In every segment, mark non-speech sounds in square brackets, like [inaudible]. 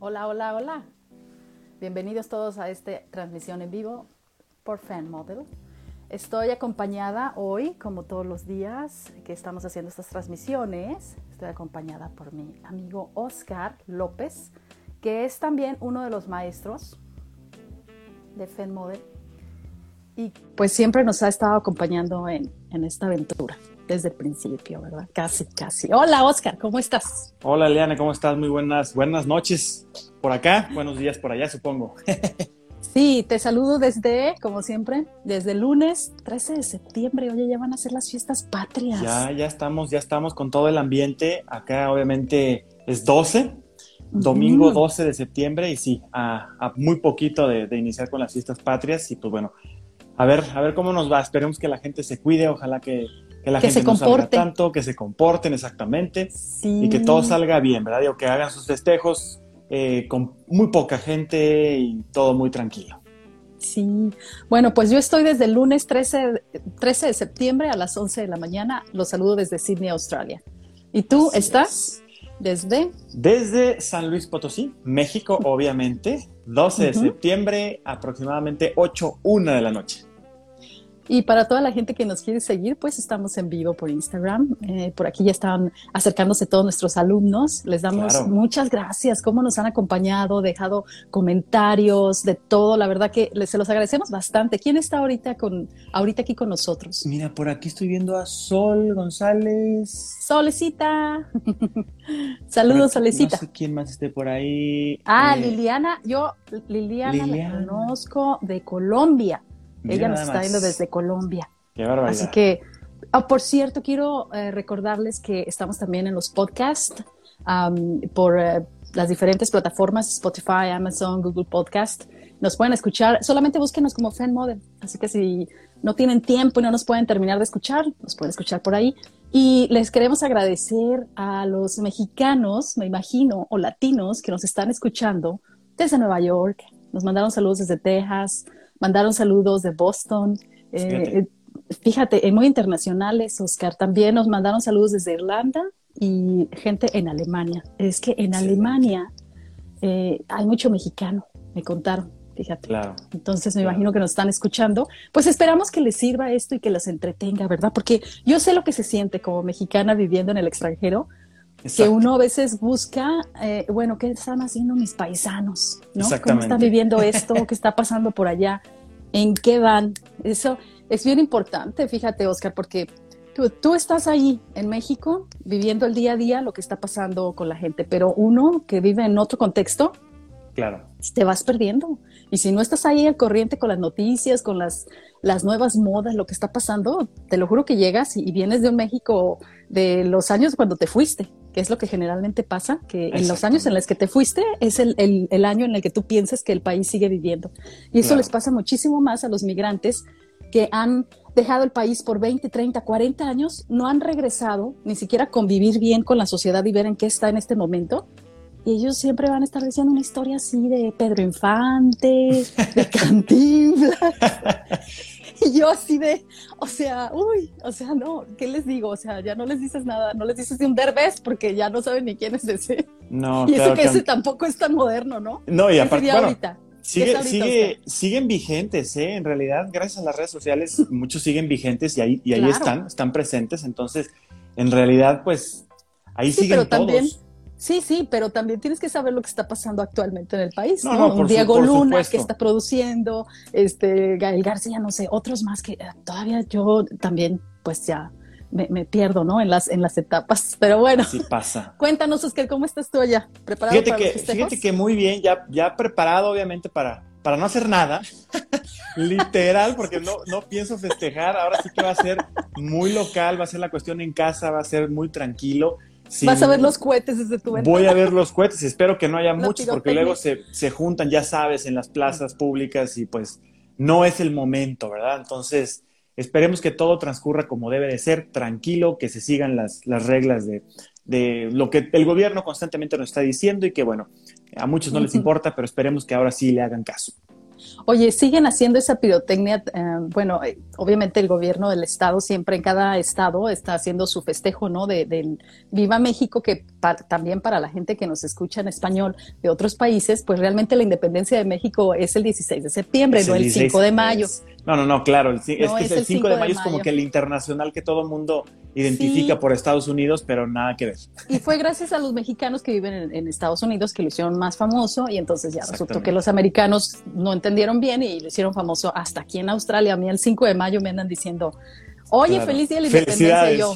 Hola, hola, hola. Bienvenidos todos a esta transmisión en vivo por Fan Model. Estoy acompañada hoy, como todos los días que estamos haciendo estas transmisiones, estoy acompañada por mi amigo Oscar López, que es también uno de los maestros de Fan Model y pues siempre nos ha estado acompañando en, en esta aventura desde el principio, ¿verdad? Casi, casi. Hola, Oscar, ¿cómo estás? Hola, Eliana, ¿cómo estás? Muy buenas, buenas noches por acá, buenos días por allá, supongo. [laughs] Sí, te saludo desde, como siempre, desde el lunes 13 de septiembre. Oye, ya van a ser las fiestas patrias. Ya, ya estamos, ya estamos con todo el ambiente. Acá, obviamente, es 12, domingo 12 de septiembre, y sí, a, a muy poquito de, de, iniciar con las fiestas patrias. Y pues bueno, a ver, a ver cómo nos va. Esperemos que la gente se cuide, ojalá que, que la que gente se no salga tanto, que se comporten exactamente Sí. y que todo salga bien, ¿verdad? Digo, que hagan sus festejos eh, con muy poca gente y todo muy tranquilo. Sí. Bueno, pues yo estoy desde el lunes 13, 13 de septiembre a las 11 de la mañana. Los saludo desde Sydney, Australia. ¿Y tú Así estás desde? Desde San Luis Potosí, México, obviamente, 12 de septiembre, aproximadamente 8, 1 de la noche. Y para toda la gente que nos quiere seguir, pues estamos en vivo por Instagram. Eh, por aquí ya están acercándose todos nuestros alumnos. Les damos Claro. muchas gracias, cómo nos han acompañado, dejado comentarios de todo. La verdad que les, se los agradecemos bastante. ¿Quién está ahorita con ahorita aquí con nosotros? Mira, por aquí estoy viendo a Sol González. Solecita. [laughs] Saludos, Solecita. No sé quién más esté por ahí. Ah, Eh, Liliana, yo Liliana, Liliana. la conozco de Colombia. Mira Ella nos está viendo desde Colombia. Qué barbaridad. Así que, ah, por cierto, quiero eh, recordarles que estamos también en los podcasts am, por eh, las diferentes plataformas, Spotify, Amazon, Google Podcast. Nos pueden escuchar, solamente búsquenos como Fan Model. Así que si no tienen tiempo y no nos pueden terminar de escuchar, nos pueden escuchar por ahí. Y les queremos agradecer a los mexicanos, me imagino, o latinos que nos están escuchando desde Nueva York. Nos mandaron saludos desde Texas, mandaron saludos de Boston. Eh, Fíjate. eh, fíjate, eh, muy internacionales, Oscar. También nos mandaron saludos desde Irlanda y gente en Alemania. Es que en. Alemania eh, hay mucho mexicano, me contaron, fíjate. Claro. Entonces me Claro. imagino que nos están escuchando. Pues esperamos que les sirva esto y que los entretenga, ¿verdad? Porque yo sé lo que se siente como mexicana viviendo en el extranjero, que uno a veces busca, eh, bueno, ¿qué están haciendo mis paisanos? ¿no? ¿Cómo están viviendo esto? [laughs] ¿Qué está pasando por allá? ¿En qué van? Eso es bien importante, fíjate, Oscar, porque tú, tú estás ahí en México viviendo el día a día lo que está pasando con la gente, pero uno que vive en otro contexto, Claro. te vas perdiendo. Y si no estás ahí al corriente con las noticias, con las, las nuevas modas, lo que está pasando, te lo juro que llegas y, y vienes de un México de los años cuando te fuiste, que es lo que generalmente pasa, que en los años en los que te fuiste es el, el- el año en el que tú piensas que el país sigue viviendo. Y eso Claro. les pasa muchísimo más a los migrantes que han dejado el país por 20, 30, 40 años, no han regresado ni siquiera a convivir bien con la sociedad y ver en qué está en este momento. Y ellos siempre van a estar diciendo una historia así de Pedro Infante, de [laughs] Cantinflas. Y [laughs] yo así de, o sea, uy, o sea, no, ¿qué les digo? O sea, ya no les dices nada, no les dices de un derbez porque ya no saben ni quién es ese. No, [laughs] y eso claro que que- ese tampoco es tan moderno, ¿no? No, y ¿Qué aparte, bueno, ahorita? ¿Qué es Sigue, ahorita, sigue, siguen vigentes, ¿eh? En realidad, gracias a las redes sociales, [laughs] muchos siguen vigentes y ahí, y ahí Claro. están, están presentes. Entonces, en realidad, pues, ahí Sí, siguen pero también- todos. Sí, sí, pero también tienes que saber lo que está pasando actualmente en el país, No, ¿no? su- Diego por Luna supuesto. que está produciendo, este, Gael García, no sé, otros más que eh, todavía yo también, pues ya me, me pierdo, ¿no? En las, en las etapas. [laughs] Pero bueno, Así pasa. cuéntanos, Oscar, ¿cómo estás tú allá? ¿Preparado Fíjate para que, los fíjate que muy bien, ya, ya preparado, obviamente, para, para no hacer nada. [laughs] Literal, porque no, no pienso festejar. Ahora sí que va a ser muy local, va a ser la cuestión en casa, va a ser muy tranquilo. Vas a ver los cohetes desde tu ventana. Voy a ver los cohetes y espero que no haya muchos porque luego se, se juntan, ya sabes, en las plazas públicas y pues no es el momento, ¿verdad? Entonces, esperemos que todo transcurra como debe de ser, tranquilo, que se sigan las, las reglas de, de lo que el gobierno constantemente nos está diciendo y que, bueno, a muchos no les importa, pero esperemos que ahora sí le hagan caso. Oye, siguen haciendo esa pirotecnia. Eh, bueno, eh, obviamente el gobierno del estado siempre en cada estado está haciendo su festejo, ¿no? De, del Viva México, que también para la gente que nos escucha en español de otros países, pues realmente la independencia de México es el 16 de septiembre, no el 5 de mayo. No, no, no, claro. es que el 5 de, mayo es como que el internacional que todo el mundo identifica por Estados Unidos, pero nada que ver. Y fue gracias a los mexicanos que viven en, Estados Unidos que lo hicieron más famoso y entonces ya resultó que los americanos no entendieron bien y lo hicieron famoso hasta aquí en Australia. A mí el 5 de mayo me andan diciendo, oye, feliz día de la independencia. Y yo,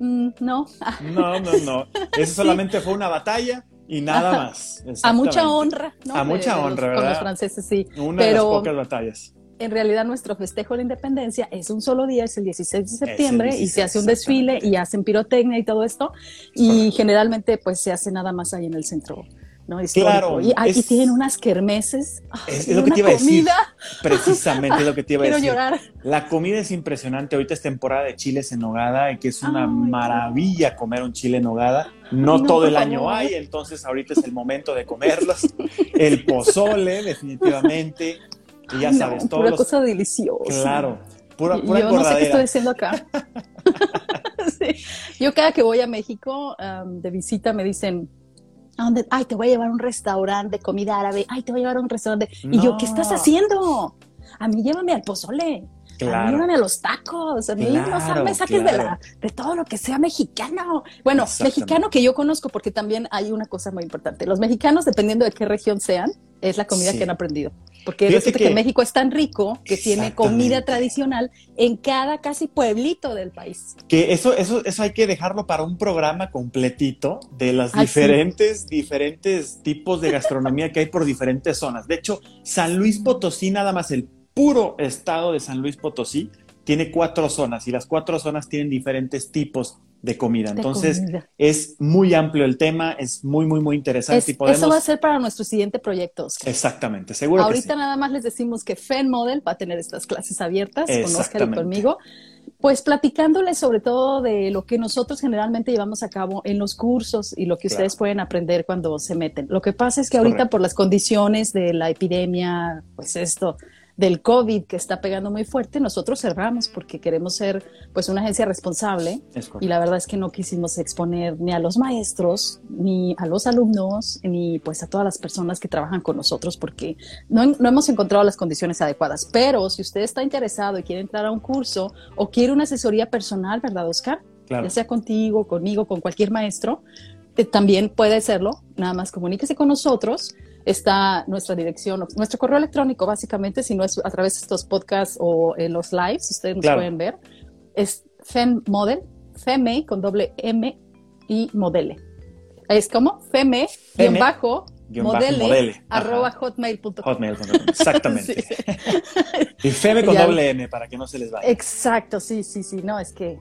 mm, no. [laughs] no, no, no. Eso solamente fue una batalla y nada más. A mucha honra, ¿no? A mucha honra, ¿verdad? Con los franceses, sí. Una de las pocas batallas en realidad nuestro festejo de la independencia es un solo día, es el 16 de septiembre y se hace un desfile y hacen pirotecnia y todo esto y generalmente pues se hace nada más ahí en el centro. ¿no? Claro. Y aquí tienen unas kermeses. Es, lo que te iba a decir. [laughs] Precisamente es lo que te iba a decir. Quiero llorar. La comida es impresionante. Ahorita es temporada de chiles en nogada y que es una maravilla comer un chile en nogada. No, todo el año hay, entonces ahorita es el momento de comerlos. el pozole, [laughs] definitivamente. Y ya sabes, todo. Pura cosa deliciosa. Claro, pura, pura Yo no sé qué estoy haciendo acá. [laughs] Yo cada que voy a México de visita me dicen. Ay, te voy a llevar a un restaurante de comida árabe. Ay, te voy a llevar a un restaurante. Y yo, ¿qué estás haciendo? A mí llévame al pozole. Claro. A mí a los tacos, a mí no me saques de, la, de todo lo que sea mexicano. Bueno, mexicano que yo conozco, porque también hay una cosa muy importante. Los mexicanos, dependiendo de qué región sean, es la comida que han aprendido. Porque resulta que, México es tan rico que tiene comida tradicional en cada casi pueblito del país. Que eso, eso, eso hay que dejarlo para un programa completito de las diferentes, diferentes tipos de gastronomía que hay por diferentes zonas. De hecho, San Luis Potosí, nada más el puro estado de San Luis Potosí, tiene cuatro zonas y las cuatro zonas tienen diferentes tipos de comida. Entonces, es muy amplio el tema, es muy, muy, muy interesante. y Eso va a ser para nuestro siguiente proyecto. Exactamente, seguro. Ahorita nada más les decimos que FEN Model va a tener estas clases abiertas con Oscar y conmigo. Pues platicándoles sobre todo de lo que nosotros generalmente llevamos a cabo en los cursos y lo que ustedes pueden aprender cuando se meten. Lo que pasa es que ahorita por las condiciones de la epidemia, pues esto, del COVID que está pegando muy fuerte, nosotros cerramos porque queremos ser pues una agencia responsable y la verdad es que no quisimos exponer ni a los maestros, ni a los alumnos, ni pues a todas las personas que trabajan con nosotros porque no, no hemos encontrado las condiciones adecuadas. Pero si usted está interesado y quiere entrar a un curso o quiere una asesoría personal, ¿verdad, Oscar? Ya sea contigo, conmigo, con cualquier maestro, eh, también puede hacerlo. Nada más comuníquese con nosotros está nuestra dirección, nuestro correo electrónico, básicamente, si no es a través de estos podcasts o en los lives, ustedes nos pueden ver, es femmodel, feme con doble M y modele. Es como feme, feme bajo, modele, arroba hotmail.com. Hotmail.com, exactamente. [laughs] Y feme con doble M para que no se les vaya. Exacto, sí, sí, sí, no, es que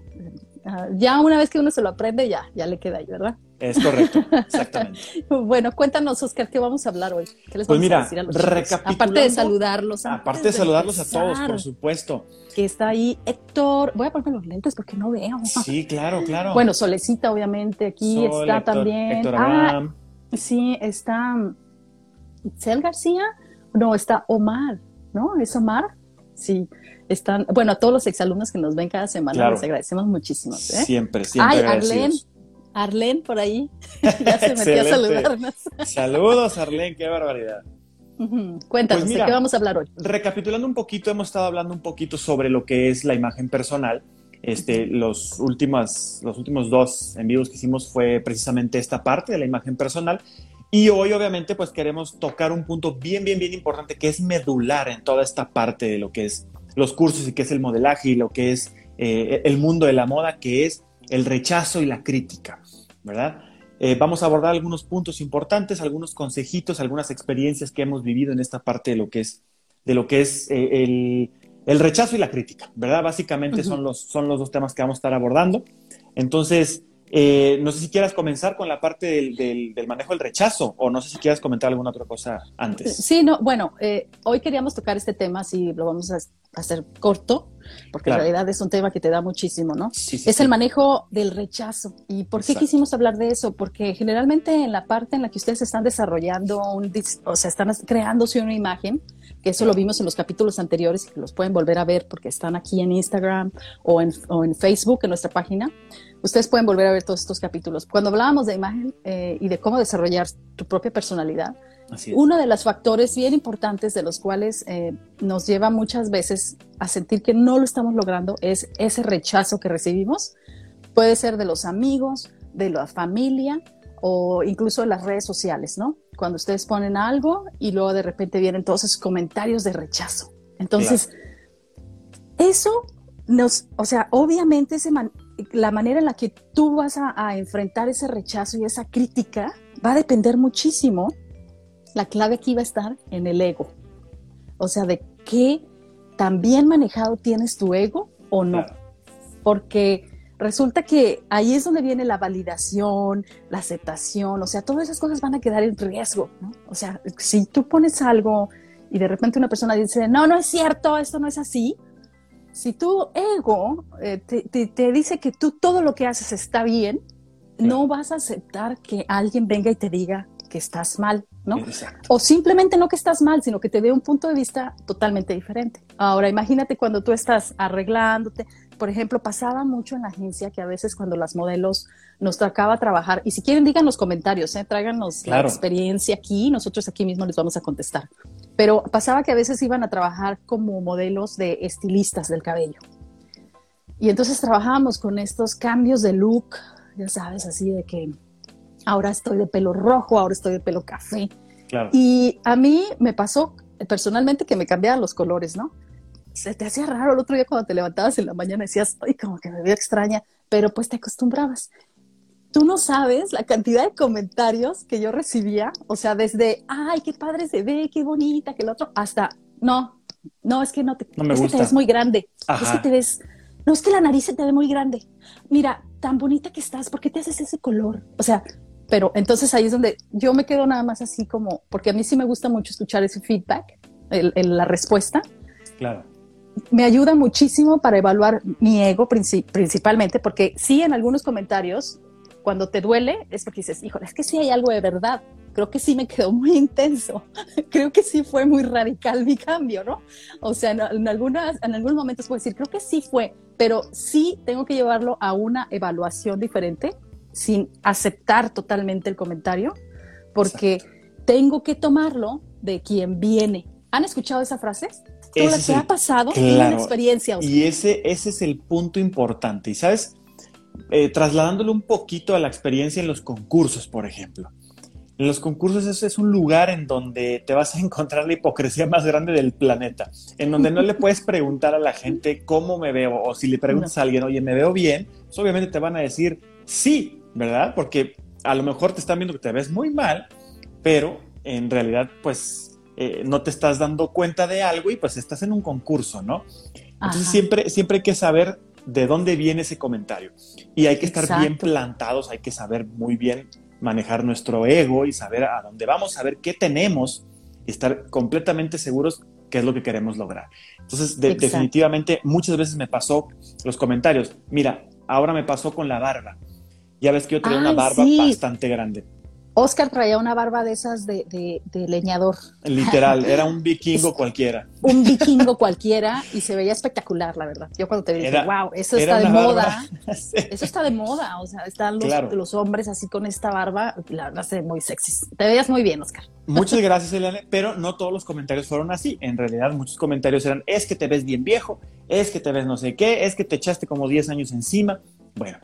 ah, ya una vez que uno se lo aprende, ya, ya le queda ahí, ¿verdad? Es correcto, [laughs] exactamente. bueno, cuéntanos, Oscar, ¿qué vamos a hablar hoy? ¿Qué les pues mira, Aparte de saludarlos. Aparte de, saludarlos a todos, por supuesto. Que está ahí Héctor. Voy a ponerme los lentes porque no veo. Sí, claro, claro. Bueno, Solecita, obviamente, aquí está también. Héctor ah, sí, está Itzel García. No, está Omar, ¿no? ¿Es Omar? Sí, están, bueno, a todos los exalumnos que nos ven cada semana, les agradecemos muchísimo. ¿eh? Siempre, siempre. Ay, Arlene, Arlene por ahí. [laughs] [laughs] ya se metió a saludarnos. Saludos, Arlene, qué barbaridad. Cuéntanos, pues ¿de qué vamos a hablar hoy? Recapitulando un poquito, hemos estado hablando un poquito sobre lo que es la imagen personal. Este, los, últimos, los últimos dos en vivos que hicimos fue precisamente esta parte de la imagen personal. Y hoy, obviamente, pues queremos tocar un punto bien, bien, bien importante que es medular en toda esta parte de lo que es los cursos y que es el modelaje y lo que es eh, el mundo de la moda, que es el rechazo y la crítica, ¿verdad? Eh, vamos a abordar algunos puntos importantes, algunos consejitos, algunas experiencias que hemos vivido en esta parte de lo que es, de lo que es eh, el, rechazo y la crítica, ¿verdad? Básicamente son, los, son los dos temas que vamos a estar abordando. Entonces, Eh, no sé si quieras comenzar con la parte del, del, manejo del rechazo o no sé si quieras comentar alguna otra cosa antes. Sí, no, bueno, eh, hoy queríamos tocar este tema, si lo vamos a hacer corto, porque en realidad es un tema que te da muchísimo, ¿no? es el manejo del rechazo. ¿Y por qué quisimos hablar de eso? Porque generalmente en la parte en la que ustedes están desarrollando, un, o sea, están creándose una imagen, eso lo vimos en los capítulos anteriores y que los pueden volver a ver porque están aquí en Instagram o en, o en Facebook, en nuestra página. Ustedes pueden volver a ver todos estos capítulos. Cuando hablábamos de imagen eh, y de cómo desarrollar tu propia personalidad, uno de los factores bien importantes de los cuales eh, nos lleva muchas veces a sentir que no lo estamos logrando es ese rechazo que recibimos. Puede ser de los amigos, de la familia o incluso las redes sociales, ¿no? Cuando ustedes ponen algo y luego de repente vienen todos esos comentarios de rechazo. Entonces, eso nos, o sea, obviamente la manera en la que tú vas a, enfrentar ese rechazo y esa crítica va a depender muchísimo. La clave aquí va a estar en el ego. O sea, de qué tan bien manejado tienes tu ego o no. Porque resulta que ahí es donde viene la validación, la aceptación, o sea, todas esas cosas van a quedar en riesgo, ¿no? O sea, si tú pones algo y de repente una persona dice, no, no es cierto, esto no es así, si tu ego eh, te, dice que tú todo lo que haces está bien, no vas a aceptar que alguien venga y te diga que estás mal, ¿no? O simplemente no que estás mal, sino que te dé un punto de vista totalmente diferente. Ahora, imagínate cuando tú estás arreglándote, por ejemplo, pasaba mucho en la agencia que a veces cuando las modelos nos tocaba trabajar, y si quieren digan los comentarios, ¿eh? tráiganos la experiencia aquí, nosotros aquí mismo les vamos a contestar. Pero pasaba que a veces iban a trabajar como modelos de estilistas del cabello. Y entonces trabajábamos con estos cambios de look, ya sabes, así de que ahora estoy de pelo rojo, ahora estoy de pelo café. Y a mí me pasó personalmente que me cambiaban los colores, ¿no? Se te hacía raro el otro día cuando te levantabas en la mañana decías, ay, como que me veo extraña, pero pues te acostumbrabas. Tú no sabes la cantidad de comentarios que yo recibía, o sea, desde, ay, qué padre se ve, qué bonita, que el otro, hasta, no, no, es que no te, es que te ves muy grande, es que te ves, no, es que la nariz se te ve muy grande. Mira, tan bonita que estás, ¿por qué te haces ese color? O sea, pero entonces ahí es donde yo me quedo nada más así como, porque a mí sí me gusta mucho escuchar ese feedback, la respuesta. Claro me ayuda muchísimo para evaluar mi ego principalmente, porque sí en algunos comentarios, cuando te duele, es porque dices, híjole, es que sí hay algo de verdad. Creo que sí me quedó muy intenso. [laughs] creo que sí fue muy radical mi cambio, ¿no? O sea, en, algunas, en algunos momentos puedo decir, creo que sí fue, pero sí tengo que llevarlo a una evaluación diferente sin aceptar totalmente el comentario, porque tengo que tomarlo de quien viene. ¿Han escuchado esa frase? Todo lo que ha pasado una experiencia. Y ese, ese es el punto importante. Y sabes, eh, trasladándolo un poquito a la experiencia en los concursos, por ejemplo. En los concursos ese es un lugar en donde te vas a encontrar la hipocresía más grande del planeta, en donde no le puedes preguntar a la gente cómo me veo, o si le preguntas a alguien, oye, ¿me veo bien? Pues obviamente te van a decir sí, ¿verdad? Porque a lo mejor te están viendo que te ves muy mal, pero en realidad, pues eh, no te estás dando cuenta de algo y pues estás en un concurso, ¿no? Entonces siempre, siempre hay que saber de dónde viene ese comentario. Y hay que estar bien plantados, hay que saber muy bien manejar nuestro ego y saber a dónde vamos, saber qué tenemos y estar completamente seguros qué es lo que queremos lograr. Entonces, definitivamente, muchas veces me pasó los comentarios, mira, ahora me pasó con la barba. Ya ves que yo tenía una barba bastante grande. Oscar traía una barba de esas de, leñador. Literal, era un vikingo cualquiera. un vikingo cualquiera y se veía espectacular, la verdad. Yo cuando te vi dije, wow, eso está de moda. [laughs] Eso está de moda. O sea, están los, hombres así con esta barba. La verdad, se muy sexy. Te veías muy bien, Oscar. Muchas [laughs] gracias, Eliane, pero no todos los comentarios fueron así. En realidad, muchos comentarios eran, es que te ves bien viejo, es que te ves no sé qué, es que te echaste como 10 años encima. Bueno,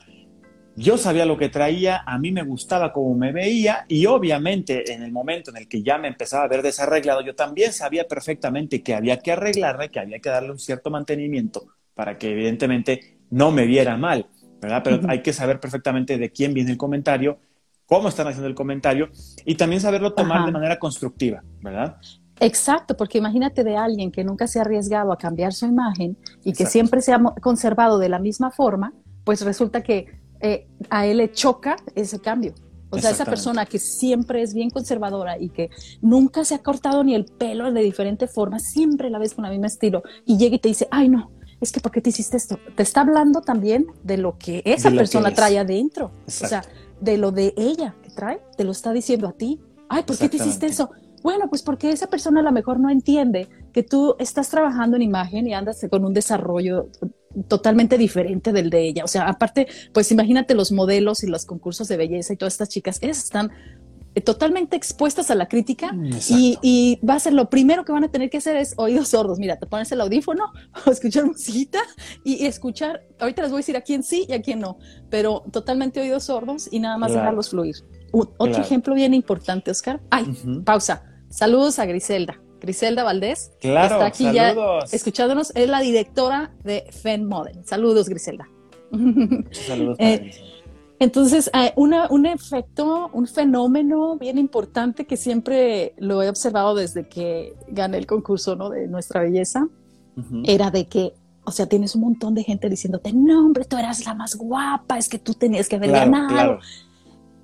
yo sabía lo que traía, a mí me gustaba cómo me veía y obviamente en el momento en el que ya me empezaba a ver desarreglado, yo también sabía perfectamente que había que arreglarme, que había que darle un cierto mantenimiento para que evidentemente no me viera mal, ¿verdad? Pero hay que saber perfectamente de quién viene el comentario, cómo están haciendo el comentario y también saberlo tomar de manera constructiva, ¿verdad? Exacto, porque imagínate de alguien que nunca se ha arriesgado a cambiar su imagen y que siempre se ha conservado de la misma forma, pues resulta que eh, a él le choca ese cambio. O sea, esa persona que siempre es bien conservadora y que nunca se ha cortado ni el pelo de diferente forma, siempre la ves con el mismo estilo y llega y te dice, ay no, es que ¿por qué te hiciste esto? Te está hablando también de lo que esa persona trae adentro. O sea, de lo de ella que trae, te lo está diciendo a ti. Ay, ¿por qué te hiciste eso? Bueno, pues porque esa persona a lo mejor no entiende que tú estás trabajando en imagen y andas con un desarrollo totalmente diferente del de ella. O sea, aparte, pues imagínate los modelos y los concursos de belleza y todas estas chicas, ellas están eh, totalmente expuestas a la crítica y, va a ser lo primero que van a tener que hacer es oídos sordos. Mira, te pones el audífono [laughs] o escuchar musiquita y, escuchar, ahorita les voy a decir a quién sí y a quién no, pero totalmente oídos sordos y nada más dejarlos fluir. otro ejemplo bien importante, Oscar. Ay, pausa. Saludos a Griselda. Griselda Valdés. Claro, está aquí ya escuchándonos. Es la directora de Fen Model. Saludos, Griselda. Saludos. Eh, entonces, un efecto, un fenómeno bien importante que siempre lo he observado desde que gané el concurso ¿no? de Nuestra Belleza, era de que, o sea, tienes un montón de gente diciéndote, no, hombre, tú eras la más guapa, es que tú tenías que haber ganado.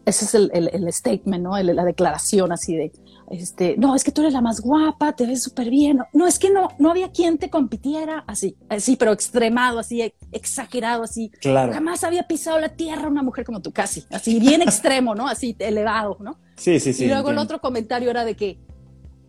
Ese es el, statement, ¿no? la declaración así de, este, no, es que tú eres la más guapa, te ves súper bien. No, es que no, no había quien te compitiera así, así, pero extremado, así, exagerado, así. Claro. Jamás había pisado la tierra una mujer como tú, casi, así, bien extremo, ¿no? Así, elevado, ¿no? Sí, sí, sí. Y luego el otro comentario era de que,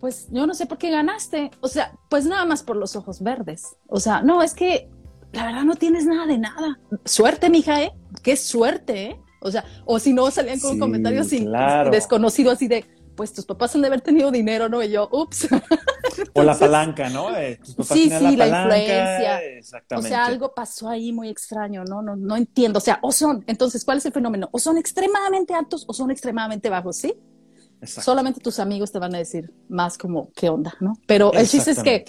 pues yo no sé por qué ganaste. O sea, pues nada más por los ojos verdes. O sea, no, es que la verdad no tienes nada de nada. Suerte, mija, ¿eh? Qué suerte, ¿eh? O sea, o si no salían con comentarios así, desconocido así de pues tus papás han de haber tenido dinero, ¿no? Y yo, ups. [laughs] o la palanca, ¿no? sí, sí, la, influencia. Exactamente. O sea, algo pasó ahí muy extraño, ¿no? ¿no? No entiendo. O sea, o son, entonces, ¿cuál es el fenómeno? O son extremadamente altos o son extremadamente bajos, ¿sí? Solamente tus amigos te van a decir más como, ¿qué onda, no? Pero el chiste es que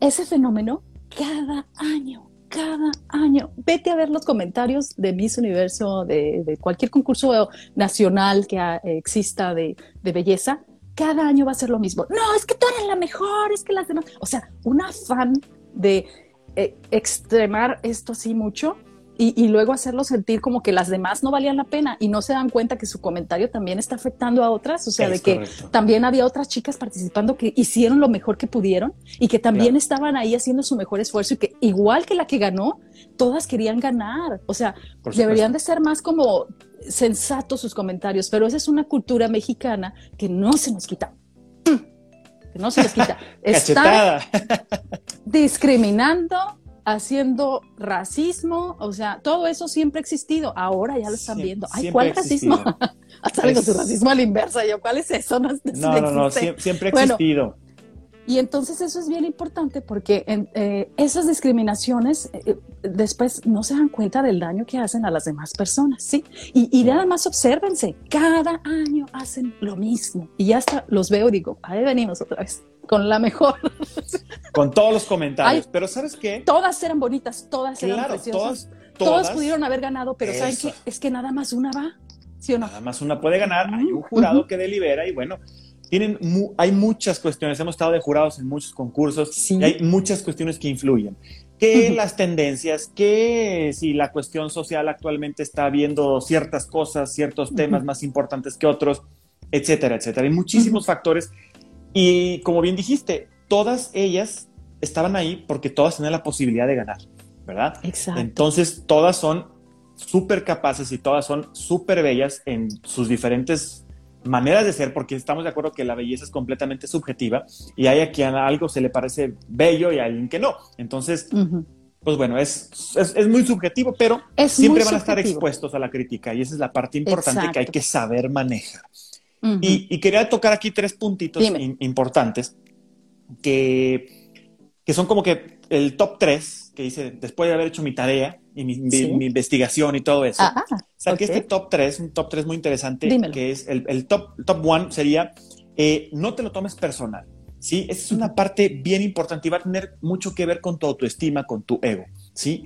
ese fenómeno cada año cada año. Vete a ver los comentarios de Miss Universo, de, cualquier concurso nacional que exista de, belleza. Cada año va a ser lo mismo. No, es que tú eres la mejor, es que las demás. O sea, un afán de eh, extremar esto así mucho y, luego hacerlo sentir como que las demás no valían la pena y no se dan cuenta que su comentario también está afectando a otras, o sea, de que también había otras chicas participando que hicieron lo mejor que pudieron y que también estaban ahí haciendo su mejor esfuerzo y que igual que la que ganó, todas querían ganar, o sea, deberían de ser más como sensatos sus comentarios, pero esa es una cultura mexicana que no se nos quita. Que no se nos quita. [laughs] Está discriminando haciendo racismo, o sea, todo eso siempre ha existido, ahora ya lo están viendo. Ay, ¿cuál racismo? [laughs] Hasta algo su racismo a la inversa, yo, ¿cuál es eso? No, no, no, siempre, ha existido. Y entonces eso es bien importante porque eh, esas discriminaciones eh, después no se dan cuenta del daño que hacen a las demás personas, ¿sí? Y, y nada más obsérvense, cada año hacen lo mismo. Y ya hasta los veo y digo, ahí venimos otra vez con la mejor. [laughs] Con todos los comentarios. pero ¿sabes qué? Todas eran bonitas, todas eran preciosas. Todas, pudieron haber ganado, pero ¿saben qué? Es que nada más una va. ¿Sí o no? Nada más una puede ganar. Hay un jurado que delibera y bueno, tienen hay muchas cuestiones. Hemos estado de jurados en muchos concursos y hay muchas cuestiones que influyen. Que las tendencias, que si la cuestión social actualmente está viendo ciertas cosas, ciertos temas más importantes que otros, etcétera, etcétera. Hay muchísimos factores y como bien dijiste, todas ellas estaban ahí porque todas tenían la posibilidad de ganar, ¿verdad? Exacto. Entonces, todas son súper capaces y todas son súper bellas en sus diferentes maneras de ser, porque estamos de acuerdo que la belleza es completamente subjetiva y hay a quien algo se le parece bello y a alguien que no. Entonces, pues bueno, es, es, muy subjetivo, pero siempre van a estar expuestos a la crítica y esa es la parte importante que hay que saber manejar. Y, quería tocar aquí tres puntitos importantes que, que son como que el top tres, que dice, después de haber hecho mi tarea y mi, investigación y todo eso, ah, saqué este top tres, un top tres muy interesante, que es el, el, top, top one sería, eh, no te lo tomes personal. ¿sí? Esa es una parte bien importante y va a tener mucho que ver con tu autoestima, con tu ego, ¿sí?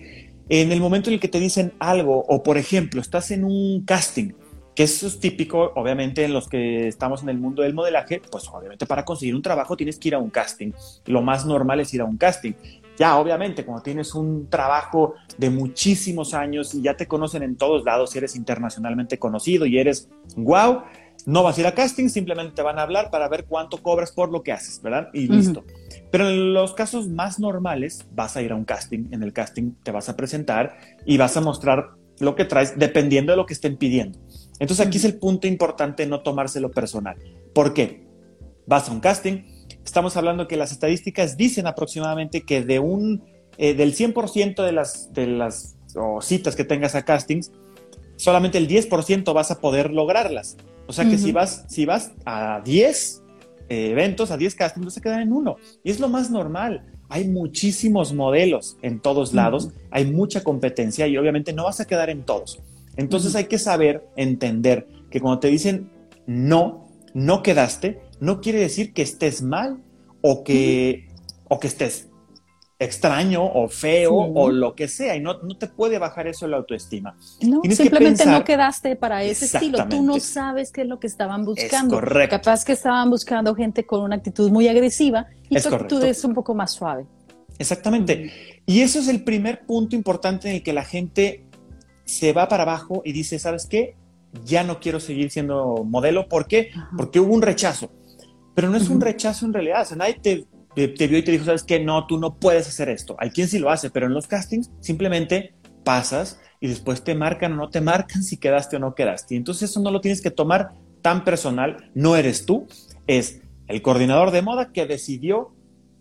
En el momento en el que te dicen algo, o por ejemplo, estás en un casting que eso es típico, obviamente, en los que estamos en el mundo del modelaje, pues obviamente para conseguir un trabajo tienes que ir a un casting. Lo más normal es ir a un casting. Ya, obviamente, cuando tienes un trabajo de muchísimos años y ya te conocen en todos lados, y eres internacionalmente conocido y eres wow, no vas a ir a casting, simplemente te van a hablar para ver cuánto cobras por lo que haces, ¿verdad? Y listo. Pero en los casos más normales, vas a ir a un casting, en el casting te vas a presentar y vas a mostrar lo que traes dependiendo de lo que estén pidiendo. Entonces aquí es el punto importante no tomárselo personal. ¿Por qué? Vas a un casting, estamos hablando que las estadísticas dicen aproximadamente que de un, eh, del 100% de las, de las citas que tengas a castings, solamente el 10% vas a poder lograrlas. O sea que si, vas, si vas a 10 eh, eventos, a 10 castings, vas a quedar en uno. Y es lo más normal. Hay muchísimos modelos en todos lados, hay mucha competencia y obviamente no vas a quedar en todos. Entonces hay que saber, entender que cuando te dicen no, no quedaste, no quiere decir que estés mal o que, o que estés extraño o feo o lo que sea, y no, no, te puede bajar eso la autoestima. No, simplemente no quedaste para ese estilo, tú no sabes qué es lo que estaban buscando. Capaz que estaban buscando gente con una actitud muy agresiva y tu actitud es un poco más suave. Exactamente. Y eso es el primer punto importante en el que la gente se va para abajo y dice, ¿sabes qué? Ya no quiero seguir siendo modelo. ¿Por qué? Porque hubo un rechazo. Pero no es un rechazo en realidad. O sea, nadie te te, vio y te dijo, sabes que no, tú no puedes hacer esto. Hay quien sí lo hace, pero en los castings simplemente pasas y después te marcan o no te marcan si quedaste o no quedaste. Y entonces eso no lo tienes que tomar tan personal, no eres tú, es el coordinador de moda que decidió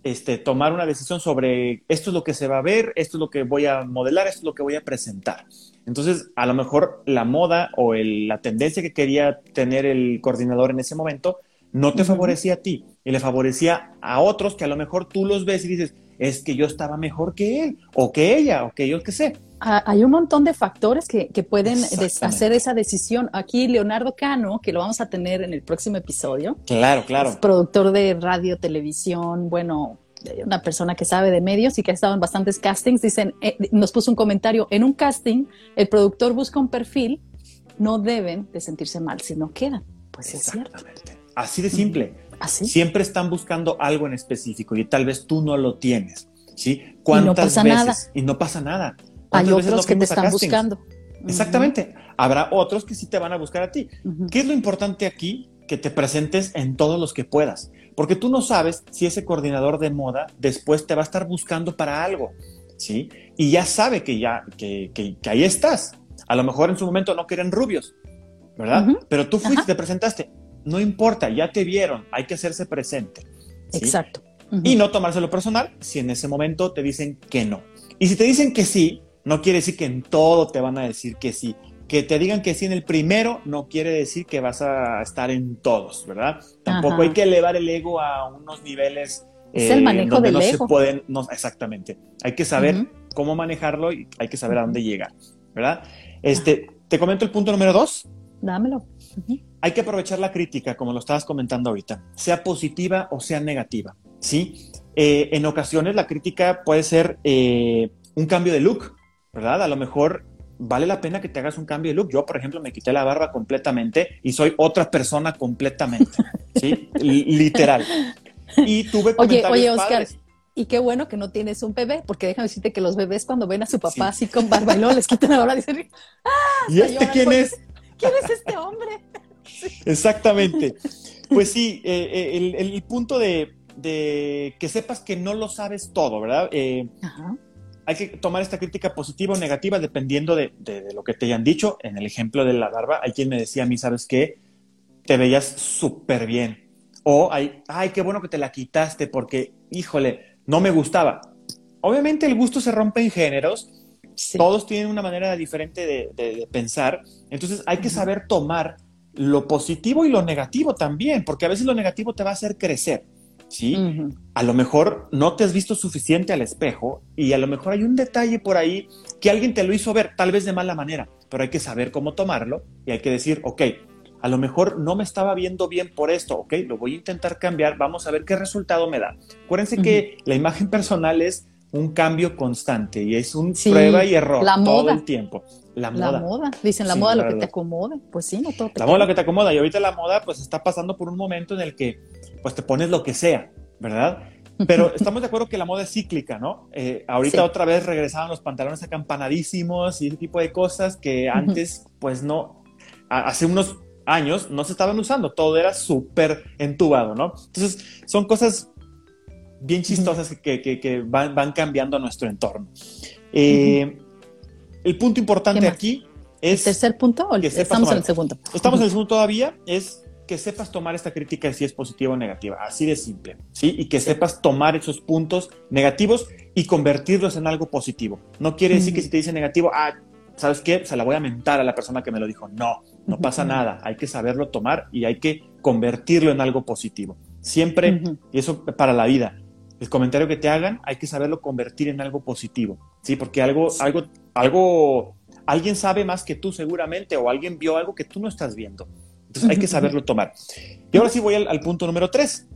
este, tomar una decisión sobre esto es lo que se va a ver, esto es lo que voy a modelar, esto es lo que voy a presentar. Entonces, a lo mejor la moda o la tendencia que quería tener el coordinador en ese momento no te favorecía a ti y le favorecía a otros que a lo mejor tú los ves y dices, es que yo estaba mejor que él o que ella o que yo qué sé. Ah, hay un montón de factores que, pueden hacer esa decisión. Aquí Leonardo Cano, que lo vamos a tener en el próximo episodio. Claro, claro. productor de radio, televisión, bueno, una persona que sabe de medios y que ha estado en bastantes castings. Dicen, eh, nos puso un comentario, en un casting el productor busca un perfil, no deben de sentirse mal si no quedan. Pues es cierto. Así de simple. ¿Así? Siempre están buscando algo en específico y tal vez tú no lo tienes. ¿Sí? ¿Cuántas y no pasa veces? Nada. Y no pasa nada. Hay otros que te están buscando. Exactamente. Habrá otros que sí te van a buscar a ti. ¿Qué es lo importante aquí? Que te presentes en todos los que puedas. Porque tú no sabes si ese coordinador de moda después te va a estar buscando para algo. ¿Sí? Y ya sabe que ya, que, que, ahí estás. A lo mejor en su momento no quieren rubios, ¿verdad? Pero tú fuiste, te presentaste no importa, ya te vieron, hay que hacerse presente. Exacto. Y no tomárselo personal si en ese momento te dicen que no. Y si te dicen que sí, no quiere decir que en todo te van a decir que sí. Que te digan que sí en el primero no quiere decir que vas a estar en todos, ¿verdad? Tampoco hay que elevar el ego a unos niveles es el eh, manejo donde no se pueden, no, exactamente. Hay que saber cómo manejarlo y hay que saber a dónde llegar, ¿verdad? Este, te comento el punto número dos. Dámelo hay que aprovechar la crítica, como lo estabas comentando ahorita, sea positiva o sea negativa, ¿sí? Eh, en ocasiones la crítica puede ser eh, un cambio de look, ¿verdad? A lo mejor vale la pena que te hagas un cambio de look. Yo, por ejemplo, me quité la barba completamente y soy otra persona completamente, ¿sí? Literal. Y tuve Oye, oye, Oscar, y qué bueno que no tienes un bebé, porque déjame decirte que los bebés cuando ven a su papá así con barba y luego les quitan la barba dicen, ¡ah! ¿Y este quién es? ¿Quién es este hombre? [laughs] Exactamente. Pues sí, eh, eh, el, punto de, que sepas que no lo sabes todo, ¿verdad? Eh, hay que tomar esta crítica positiva o negativa dependiendo de, lo que te hayan dicho. En el ejemplo de la barba, hay quien me decía a mí, ¿sabes qué? Te veías súper bien. O hay, ay, qué bueno que te la quitaste porque, híjole, no me gustaba. Obviamente el gusto se rompe en géneros. Todos tienen una manera diferente de, pensar. Entonces hay que saber tomar lo positivo y lo negativo también, porque a veces lo negativo te va a hacer crecer, ¿sí? A lo mejor no te has visto suficiente al espejo y a lo mejor hay un detalle por ahí que alguien te lo hizo ver, tal vez de mala manera, pero hay que saber cómo tomarlo y hay que decir, ok, a lo mejor no me estaba viendo bien por esto, ok, lo voy a intentar cambiar, vamos a ver qué resultado me da. Acuérdense que la imagen [laughs] personal es un cambio constante y es un prueba y error todo el tiempo. La moda. La moda. Dicen la moda lo que te acomode. Pues sí, no todo te La moda lo que te acomoda. Y ahorita la moda pues está pasando por un momento en el que pues te pones lo que sea, ¿verdad? Pero estamos de acuerdo que la moda es cíclica, ¿no? Eh, ahorita otra vez regresaban los pantalones acampanadísimos y ese tipo de cosas que antes, pues no, hace unos años no se estaban usando, todo era súper entubado, ¿no? Entonces, son cosas bien chistosas que, van, cambiando nuestro entorno. Eh, el punto importante aquí es... ¿El tercer punto o estamos en el segundo? Estamos en el segundo todavía, es que sepas tomar esta crítica si es positiva o negativa, así de simple, ¿sí? Y que sepas tomar esos puntos negativos y convertirlos en algo positivo. No quiere decir que si te dice negativo, ah, ¿sabes qué? Se la voy a mentar a la persona que me lo dijo. No, no pasa nada. Hay que saberlo tomar y hay que convertirlo en algo positivo. Siempre, y eso para la vida, el comentario que te hagan hay que saberlo convertir en algo positivo, ¿sí? Porque algo, algo, algo, alguien sabe más que tú seguramente o alguien vio algo que tú no estás viendo. Entonces hay que saberlo tomar. Y ahora sí voy al, punto número tres.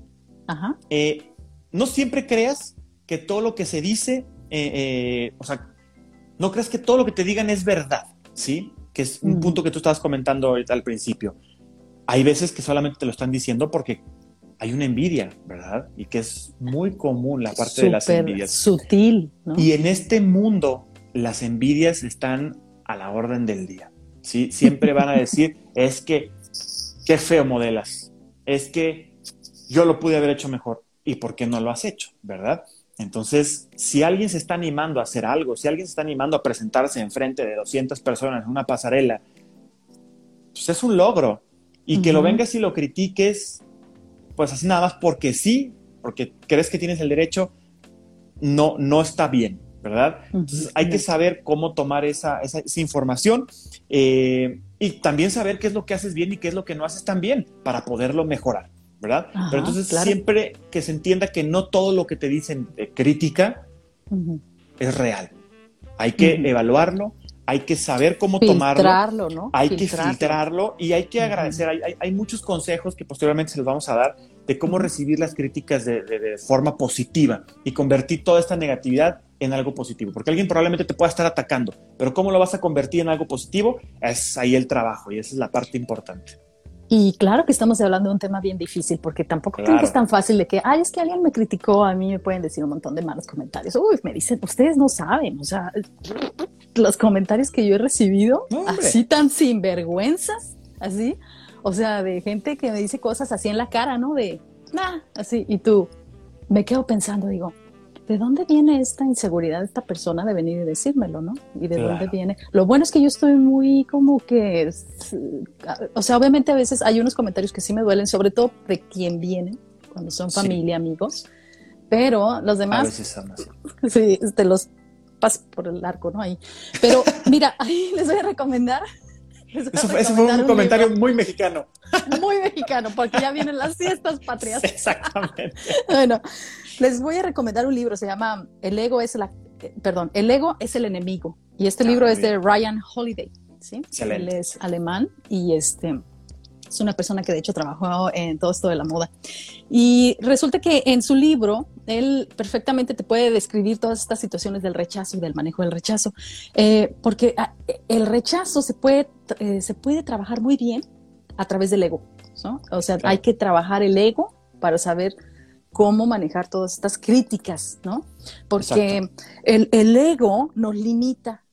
Eh, no siempre creas que todo lo que se dice, eh, eh, o sea, no creas que todo lo que te digan es verdad, ¿sí? Que es un punto que tú estabas comentando al principio. Hay veces que solamente te lo están diciendo porque hay una envidia, ¿verdad? Y que es muy común la parte de las envidias. Sutil, ¿no? Y en este mundo, las envidias están a la orden del día. ¿sí? Siempre van a [laughs] decir, es que, qué feo modelas, es que yo lo pude haber hecho mejor. ¿Y por qué no lo has hecho, verdad? Entonces, si alguien se está animando a hacer algo, si alguien se está animando a presentarse en frente de 200 personas en una pasarela, pues es un logro. Y que lo vengas y lo critiques, pues así nada más porque sí, porque crees que tienes el derecho, no, no está bien, ¿verdad? Entonces hay que saber cómo tomar esa, esa, información eh, y también saber qué es lo que haces bien y qué es lo que no haces tan bien para poderlo mejorar. ¿verdad? Pero entonces siempre que se entienda que no todo lo que te dicen de crítica es real. Hay que evaluarlo, hay que saber cómo tomarlo, ¿no? hay que filtrarlo y hay que agradecer. Hay, muchos consejos que posteriormente se los vamos a dar de cómo recibir las críticas de, forma positiva y convertir toda esta negatividad en algo positivo. Porque alguien probablemente te pueda estar atacando, pero cómo lo vas a convertir en algo positivo es ahí el trabajo y esa es la parte importante. Y claro que estamos hablando de un tema bien difícil, porque tampoco creo que es tan fácil de que, ay, es que alguien me criticó, a mí me pueden decir un montón de malos comentarios. Uy, me dicen, ustedes no saben, o sea, los comentarios que yo he recibido, así tan sinvergüenzas, así, o sea, de gente que me dice cosas así en la cara, ¿no? De, nah, así, y tú, me quedo pensando, digo, ¿de dónde viene esta inseguridad de esta persona de venir y decírmelo, no? Y de dónde viene. Lo bueno es que yo estoy muy como que, o sea, obviamente a veces hay unos comentarios que sí me duelen, sobre todo de quién viene, cuando son familia, amigos, pero los demás. A veces son así. [laughs] Sí, te los paso por el arco, ¿no? Ahí. Pero mira, [laughs] ahí les voy a recomendar [laughs] eso, fue un, comentario muy mexicano. Muy mexicano, porque ya vienen las fiestas patrias. exactamente. bueno, les voy a recomendar un libro, se llama El ego es la, eh, perdón, El ego es el enemigo. Y este ah, libro es de Ryan Holiday, ¿sí? Él es alemán y este es una persona que de hecho trabajó en todo esto de la moda. Y resulta que en su libro, él perfectamente te puede describir todas estas situaciones del rechazo y del manejo del rechazo, eh, porque ah, el rechazo se puede, eh, se puede trabajar muy bien a través del ego. ¿no? O sea, hay que trabajar el ego para saber cómo manejar todas estas críticas, ¿no? Porque el, el, ego nos limita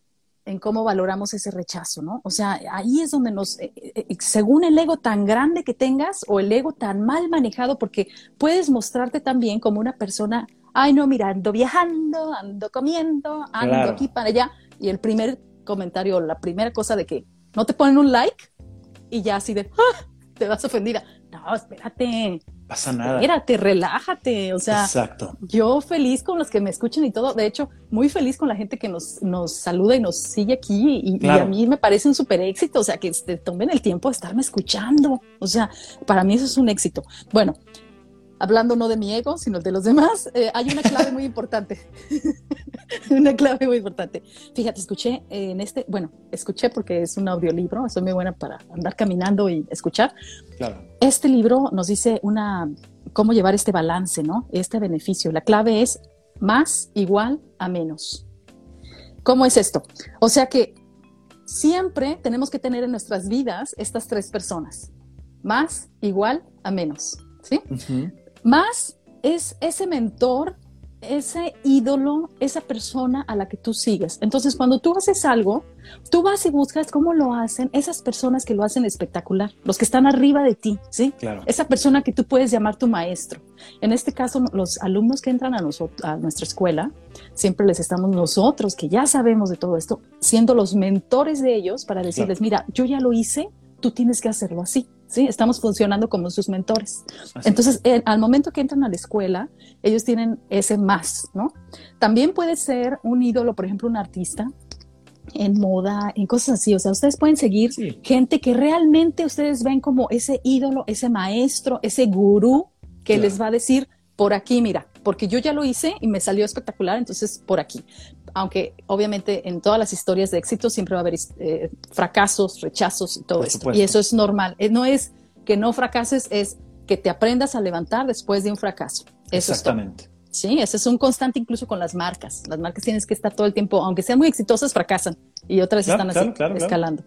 en cómo valoramos ese rechazo, ¿no? O sea, ahí es donde nos, eh, eh, eh, según el ego tan grande que tengas o el ego tan mal manejado, porque puedes mostrarte también como una persona, ay, no, mira, ando viajando, ando comiendo, ando aquí para allá, y el primer comentario, la primera cosa de que no te ponen un like y ya así de, ¡ah! te vas ofendida. No, espérate, pasa nada. Espérate, relájate. O sea, Exacto. yo feliz con los que me escuchan y todo. De hecho, muy feliz con la gente que nos, nos saluda y nos sigue aquí. Y, a mí me parece un súper éxito. O sea, que te tomen el tiempo de estarme escuchando. O sea, para mí eso es un éxito. Bueno, hablando no de mi ego, sino de los demás, eh, hay una clave muy importante. [laughs] una clave muy importante. Fíjate, escuché en este, bueno, escuché porque es un audiolibro, soy muy buena para andar caminando y escuchar. Claro. Este libro nos dice una, cómo llevar este balance, ¿no? Este beneficio. La clave es más igual a menos. ¿Cómo es esto? O sea que siempre tenemos que tener en nuestras vidas estas tres personas. Más igual a menos. ¿Sí? Más es ese mentor ese ídolo, esa persona a la que tú sigues. Entonces, cuando tú haces algo, tú vas y buscas cómo lo hacen esas personas que lo hacen espectacular, los que están arriba de ti, ¿sí? Claro. Esa persona que tú puedes llamar tu maestro. En este caso, los alumnos que entran a, nuestra escuela, siempre les estamos nosotros, que ya sabemos de todo esto, siendo los mentores de ellos para decirles, mira, yo ya lo hice, tú tienes que hacerlo así. ¿Sí? Estamos funcionando como sus mentores. Entonces, eh, al momento que entran a la escuela, ellos tienen ese más, ¿no? También puede ser un ídolo, por ejemplo, un artista en moda, en cosas así. O sea, ustedes pueden seguir gente que realmente ustedes ven como ese ídolo, ese maestro, ese gurú que les va a decir, por aquí, mira, porque yo ya lo hice y me salió espectacular, entonces por aquí. Aunque obviamente en todas las historias de éxito siempre va a haber eh, fracasos, rechazos y todo esto. Y eso es normal. Eh, no es que no fracases, es que te aprendas a levantar después de un fracaso. Eso Exactamente. sí, ese es un constante incluso con las marcas. Las marcas tienes que estar todo el tiempo, aunque sean muy exitosas, fracasan y otras están así escalando.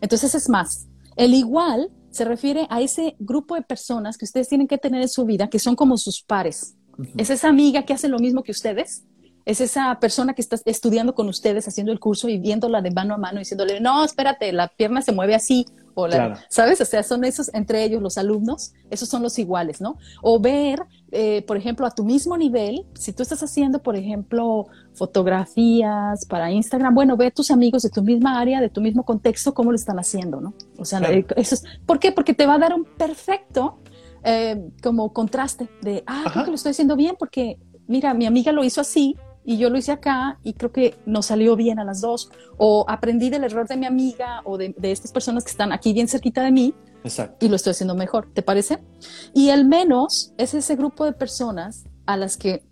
Entonces es más. El igual se refiere a ese grupo de personas que ustedes tienen que tener en su vida, que son como sus pares. Es esa amiga que hace lo mismo que ustedes. Es esa persona que está estudiando con ustedes, haciendo el curso y viéndola de mano a mano, diciéndole, no, espérate, la pierna se mueve así, o ¿sabes? O sea, son esos entre ellos los alumnos, esos son los iguales, ¿no? O ver, eh, por ejemplo, a tu mismo nivel, si tú estás haciendo, por ejemplo, fotografías para Instagram, bueno, ve a tus amigos de tu misma área, de tu mismo contexto, cómo lo están haciendo, ¿no? O sea, eh, eso es, ¿por qué? Porque te va a dar un perfecto eh, como contraste de, ah, creo que lo estoy haciendo bien porque, mira, mi amiga lo hizo así y yo lo hice acá y creo que nos salió bien a las dos. O aprendí del error de mi amiga o de, estas personas que están aquí bien cerquita de mí y lo estoy haciendo mejor, ¿te parece? Y el menos es ese grupo de personas a las que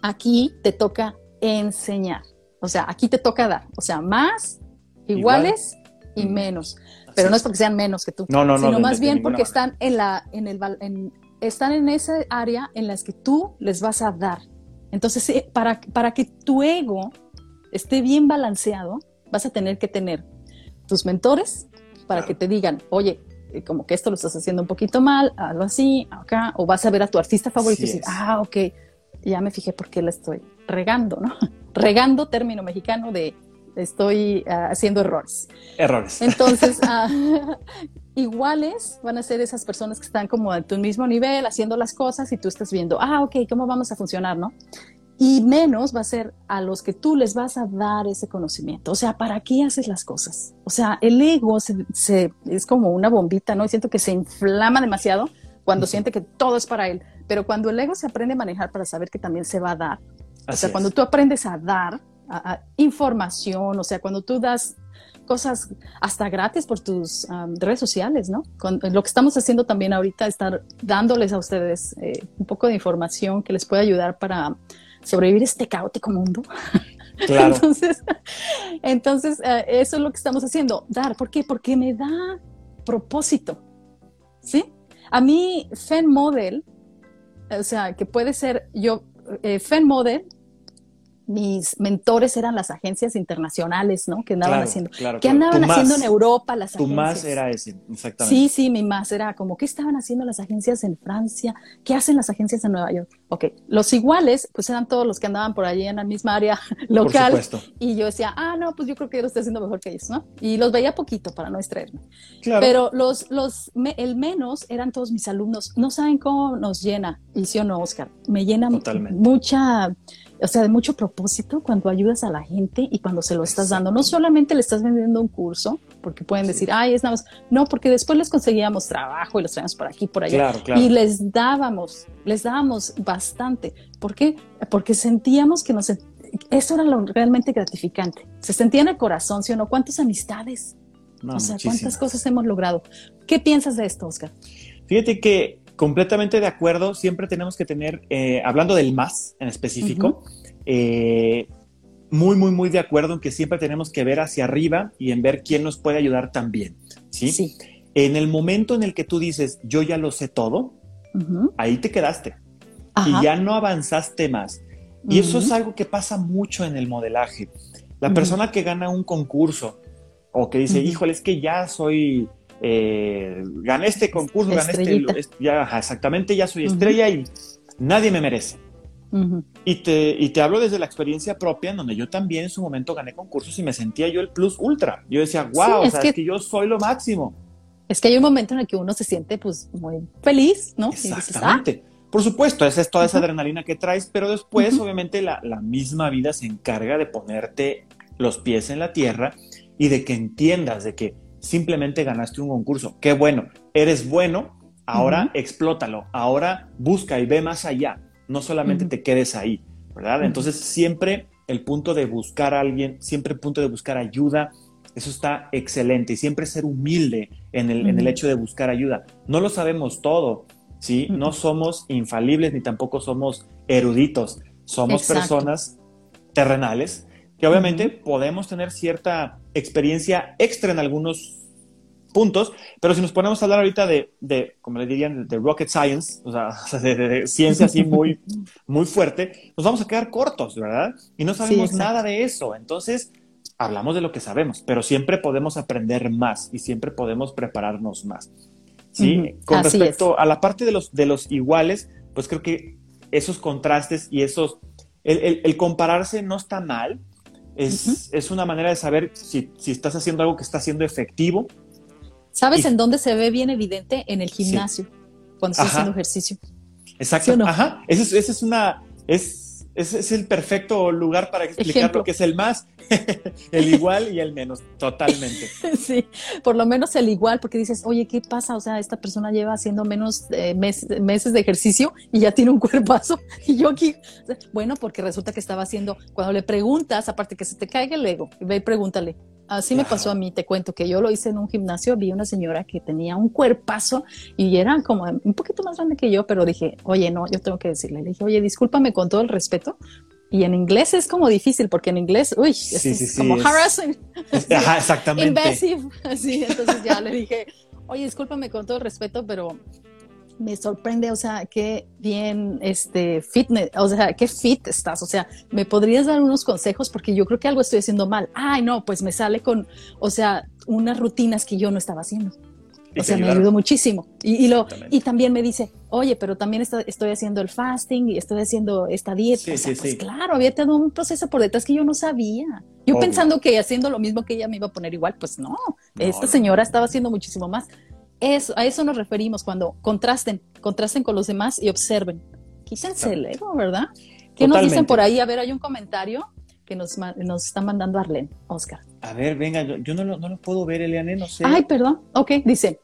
aquí te toca enseñar. O sea, aquí te toca dar. O sea, más, iguales y menos pero no es porque sean menos que tú, no, no, sino más bien porque están en la, en el, están en esa área en las que tú les vas a dar. Entonces, para, para que tu ego esté bien balanceado, vas a tener que tener tus mentores para que te digan, oye, eh, como que esto lo estás haciendo un poquito mal, algo así, acá, o vas a ver a tu artista favorito y decir, ah, ok, ya me fijé por qué la estoy regando, ¿no? [laughs] regando, término mexicano de estoy ah, haciendo errores. Errores. Entonces, [laughs] ah, [laughs] iguales van a ser esas personas que están como a tu mismo nivel haciendo las cosas y tú estás viendo, ah, ok, ¿cómo vamos a funcionar, no? Y menos va a ser a los que tú les vas a dar ese conocimiento. O sea, ¿para qué haces las cosas? O sea, el ego se, es como una bombita, ¿no? Y siento que se inflama demasiado cuando siente que todo es para él. Pero cuando el ego se aprende a manejar para saber que también se va a dar, o sea, cuando tú aprendes a dar, información, o sea, cuando tú das cosas hasta gratis por tus redes sociales, ¿no? lo que estamos haciendo también ahorita, estar dándoles a ustedes eh, un poco de información que les pueda ayudar para sobrevivir este caótico mundo. [laughs] Claro. entonces, [laughs] entonces eh, eso es lo que estamos haciendo, dar. ¿Por qué? Porque me da propósito, ¿sí? A mí, Fen Model, o sea, que puede ser yo, eh, Fen Model mis mentores eran las agencias internacionales, ¿no? Que andaban haciendo, que andaban haciendo en Europa las agencias. Tu más era ese, exactamente. Sí, sí, mi más era como, ¿qué estaban haciendo las agencias en Francia? ¿Qué hacen las agencias en Nueva York? Ok, los iguales, pues eran todos los que andaban por allí en la misma área [laughs] local. Por supuesto. Y yo decía, ah, no, pues yo creo que yo lo estoy haciendo mejor que ellos, ¿no? Y los veía poquito para no extraerme. Claro. Pero los, los, el menos eran todos mis alumnos. No saben cómo nos llena, y sí o no, Oscar, me llena mucha o sea, de mucho propósito cuando ayudas a la gente y cuando se lo estás dando. No solamente le estás vendiendo un curso, porque pueden decir, ay, es nada más. No, porque después les conseguíamos trabajo y los traíamos por aquí, por allá. Y les dábamos, les dábamos bastante. ¿Por qué? Porque sentíamos que nos. Eso era lo realmente gratificante. Se sentía en el corazón, ¿sí o no? ¿Cuántas amistades? o sea, ¿cuántas cosas hemos logrado? ¿Qué piensas de esto, Oscar? Fíjate que completamente de acuerdo, siempre tenemos que tener, eh, hablando del más en específico, eh, muy, muy, muy de acuerdo en que siempre tenemos que ver hacia arriba y en ver quién nos puede ayudar también. ¿sí? sí. En el momento en el que tú dices, yo ya lo sé todo, ahí te quedaste y ya no avanzaste más. Y eso es algo que pasa mucho en el modelaje. La persona que gana un concurso o que dice, híjole, es que ya soy eh, gané este concurso, gané este, ya, exactamente, ya soy estrella y nadie me merece. y, te, y te hablo desde la experiencia propia, en donde yo también en su momento gané concursos y me sentía yo el plus ultra. Yo decía, wow, es, que, yo soy lo máximo. Es que hay un momento en el que uno se siente pues muy feliz, ¿no? Exactamente. Por supuesto, esa es toda esa adrenalina que traes, pero después, obviamente, la, la, misma vida se encarga de ponerte los pies en la tierra y de que entiendas de que simplemente ganaste un concurso. Qué bueno, eres bueno, ahora explótalo, ahora busca y ve más allá, no solamente te quedes ahí, ¿verdad? Entonces, siempre el punto de buscar a alguien, siempre el punto de buscar ayuda, eso está excelente y siempre ser humilde en el, en el hecho de buscar ayuda. No lo sabemos todo, ¿sí? No somos infalibles ni tampoco somos eruditos, somos personas terrenales que obviamente podemos tener cierta experiencia extra en algunos puntos, pero si nos ponemos a hablar ahorita de, de como le dirían, de, rocket science, o sea, [laughs] de, ciencia así muy, [laughs] muy fuerte, nos vamos a quedar cortos, ¿verdad? Y no sabemos nada de eso. Entonces, hablamos de lo que sabemos, pero siempre podemos aprender más y siempre podemos prepararnos más. ¿sí? Con respecto a la parte de los, de los iguales, pues creo que esos contrastes y esos, el, compararse no está mal, es, es, una manera de saber si, si, estás haciendo algo que está siendo efectivo. ¿Sabes en dónde se ve bien evidente? En el gimnasio, cuando estás haciendo ejercicio. Exacto. Ajá. Esa es, es, una, es, ese es el perfecto lugar para explicar lo que es el más, [laughs] el igual y el menos, totalmente. [laughs] Sí, por lo menos el igual, porque dices, oye, ¿qué pasa? O sea, esta persona lleva haciendo menos eh, meses de ejercicio y ya tiene un cuerpazo. [laughs] Y yo aquí, bueno, porque resulta que estaba haciendo, cuando le preguntas, aparte que se te caiga el ego, ve y pregúntale, Así me pasó a mí, te cuento que yo lo hice en un gimnasio, vi una señora que tenía un cuerpazo y era como un poquito más grande que yo, pero dije, oye, no, yo tengo que decirle, le dije, oye, discúlpame con todo el respeto. Y en inglés es como difícil, porque en inglés, uy, es como harassing. [laughs] Ajá, exactamente. Invasive. [laughs] Así, entonces ya le dije, oye, discúlpame con todo el respeto, pero me sorprende, o sea, qué bien, este, fitness, o sea, qué fit estás, o sea, ¿me podrías dar unos consejos? Porque yo creo que algo estoy haciendo mal. Ay, no, pues me sale con, o sea, unas rutinas que yo no estaba haciendo. O sea, me ayudó muchísimo. Y, y, lo, y también me dice, oye, pero también estoy haciendo el fasting y estoy haciendo esta dieta. Sí, sí, pues claro, había todo un proceso por detrás que yo no sabía. Yo pensando que haciendo lo mismo que ella me iba a poner igual, pues no, esta señora estaba haciendo muchísimo más. Eso, a eso nos referimos cuando contrasten, contrasten con los demás y observen. Quítense el ego, ¿verdad? ¿Qué nos dicen por ahí? A ver, hay un comentario que nos, nos está mandando Arlen, Oscar. A ver, venga, yo, no, lo, no, lo, puedo ver, Eliane, no sé. Ay, perdón. Ok, dice.